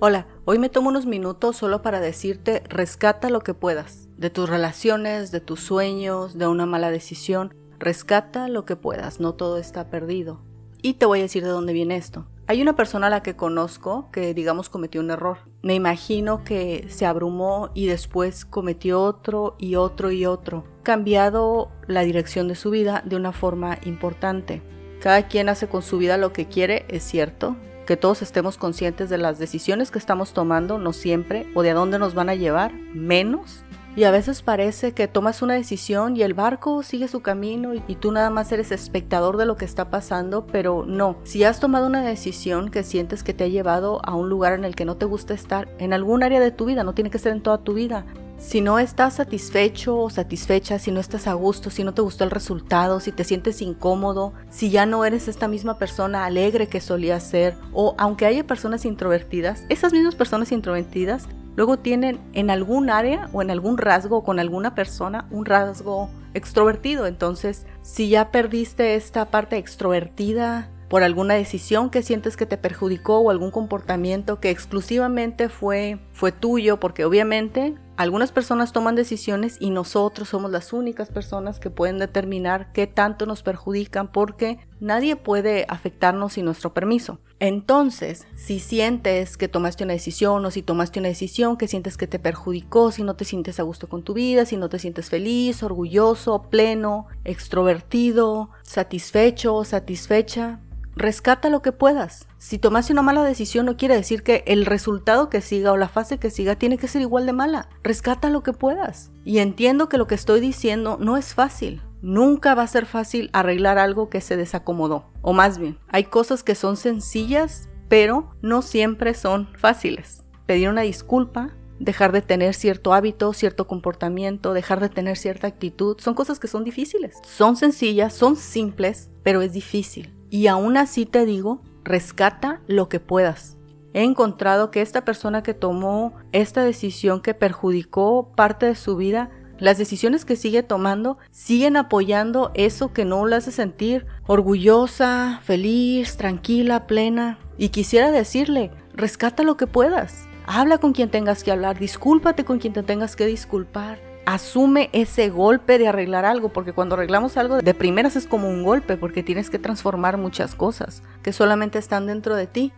Hola, hoy me tomo unos minutos solo para decirte rescata lo que puedas, de tus relaciones, de tus sueños, de una mala decisión, rescata lo que puedas, no todo está perdido. Y te voy a decir de dónde viene esto. Hay una persona a la que conozco que digamos cometió un error. Me imagino que se abrumó y después cometió otro y otro y otro, cambiado la dirección de su vida de una forma importante. Cada quien hace con su vida lo que quiere, es cierto, que todos estemos conscientes de las decisiones que estamos tomando, no siempre, o de a dónde nos van a llevar, menos. Y a veces parece que tomas una decisión y el barco sigue su camino y, tú nada más eres espectador de lo que está pasando, pero no. Si has tomado una decisión que sientes que te ha llevado a un lugar en el que no te gusta estar, en algún área de tu vida, no tiene que ser en toda tu vida, si no estás satisfecho o satisfecha, si no estás a gusto, si no te gustó el resultado, si te sientes incómodo, si ya no eres esta misma persona alegre que solías ser, o aunque haya personas introvertidas, esas mismas personas introvertidas luego tienen en algún área o en algún rasgo con alguna persona un rasgo extrovertido. Entonces, si ya perdiste esta parte extrovertida, por alguna decisión que sientes que te perjudicó o algún comportamiento que exclusivamente fue, fue tuyo, porque obviamente algunas personas toman decisiones y nosotros somos las únicas personas que pueden determinar qué tanto nos perjudican porque nadie puede afectarnos sin nuestro permiso. Entonces, si sientes que tomaste una decisión o si tomaste una decisión que sientes que te perjudicó, si no te sientes a gusto con tu vida, si no te sientes feliz, orgulloso, pleno, extrovertido, satisfecho satisfecha, rescata lo que puedas. Si tomaste una mala decisión no quiere decir que el resultado que siga o la fase que siga tiene que ser igual de mala. Rescata lo que puedas. Y entiendo que lo que estoy diciendo no es fácil. Nunca va a ser fácil arreglar algo que se desacomodó. O más bien, hay cosas que son sencillas, pero no siempre son fáciles. Pedir una disculpa, dejar de tener cierto hábito, cierto comportamiento, dejar de tener cierta actitud, son cosas que son difíciles. Son sencillas, son simples, pero es difícil. Y aún así te digo, rescata lo que puedas. He encontrado que esta persona que tomó esta decisión que perjudicó parte de su vida, las decisiones que sigue tomando siguen apoyando eso que no le hace sentir orgullosa, feliz, tranquila, plena. Y quisiera decirle, rescata lo que puedas. Habla con quien tengas que hablar, discúlpate con quien te tengas que disculpar asume ese golpe de arreglar algo, porque cuando arreglamos algo de primeras es como un golpe, porque tienes que transformar muchas cosas que solamente están dentro de ti.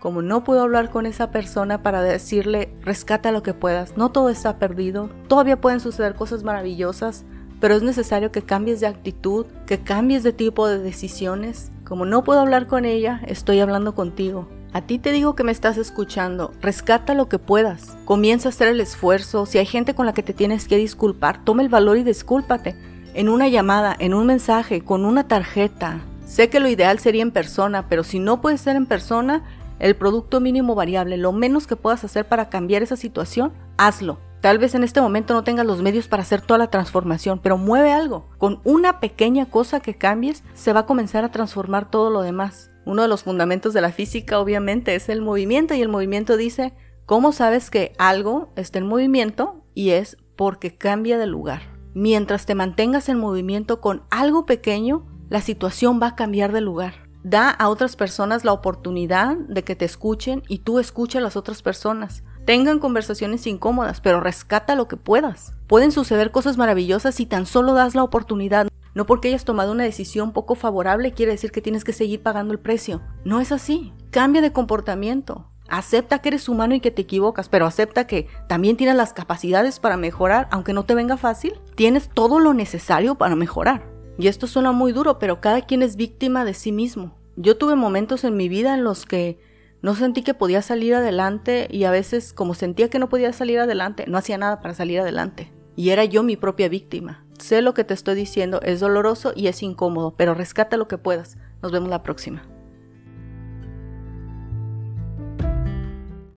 Como no puedo hablar con esa persona para decirle, rescata lo que puedas, no todo está perdido, todavía pueden suceder cosas maravillosas, pero es necesario que cambies de actitud, que cambies de tipo de decisiones. Como no puedo hablar con ella, estoy hablando contigo. A ti te digo que me estás escuchando, rescata lo que puedas, comienza a hacer el esfuerzo, si hay gente con la que te tienes que disculpar, toma el valor y discúlpate, en una llamada, en un mensaje, con una tarjeta. Sé que lo ideal sería en persona, pero si no puedes ser en persona, el producto mínimo variable, lo menos que puedas hacer para cambiar esa situación, hazlo. Tal vez en este momento no tengas los medios para hacer toda la transformación, pero mueve algo. Con una pequeña cosa que cambies, se va a comenzar a transformar todo lo demás. Uno de los fundamentos de la física obviamente es el movimiento y el movimiento dice, ¿cómo sabes que algo está en movimiento? Y es porque cambia de lugar. Mientras te mantengas en movimiento con algo pequeño, la situación va a cambiar de lugar. Da a otras personas la oportunidad de que te escuchen y tú escucha a las otras personas. Tengan conversaciones incómodas, pero rescata lo que puedas. Pueden suceder cosas maravillosas si tan solo das la oportunidad. No porque hayas tomado una decisión poco favorable quiere decir que tienes que seguir pagando el precio. No es así. Cambia de comportamiento. Acepta que eres humano y que te equivocas, pero acepta que también tienes las capacidades para mejorar, aunque no te venga fácil. Tienes todo lo necesario para mejorar. Y esto suena muy duro, pero cada quien es víctima de sí mismo. Yo tuve momentos en mi vida en los que no sentí que podía salir adelante y a veces como sentía que no podía salir adelante, no hacía nada para salir adelante. Y era yo mi propia víctima. Sé lo que te estoy diciendo, es doloroso y es incómodo, pero rescata lo que puedas. Nos vemos la próxima.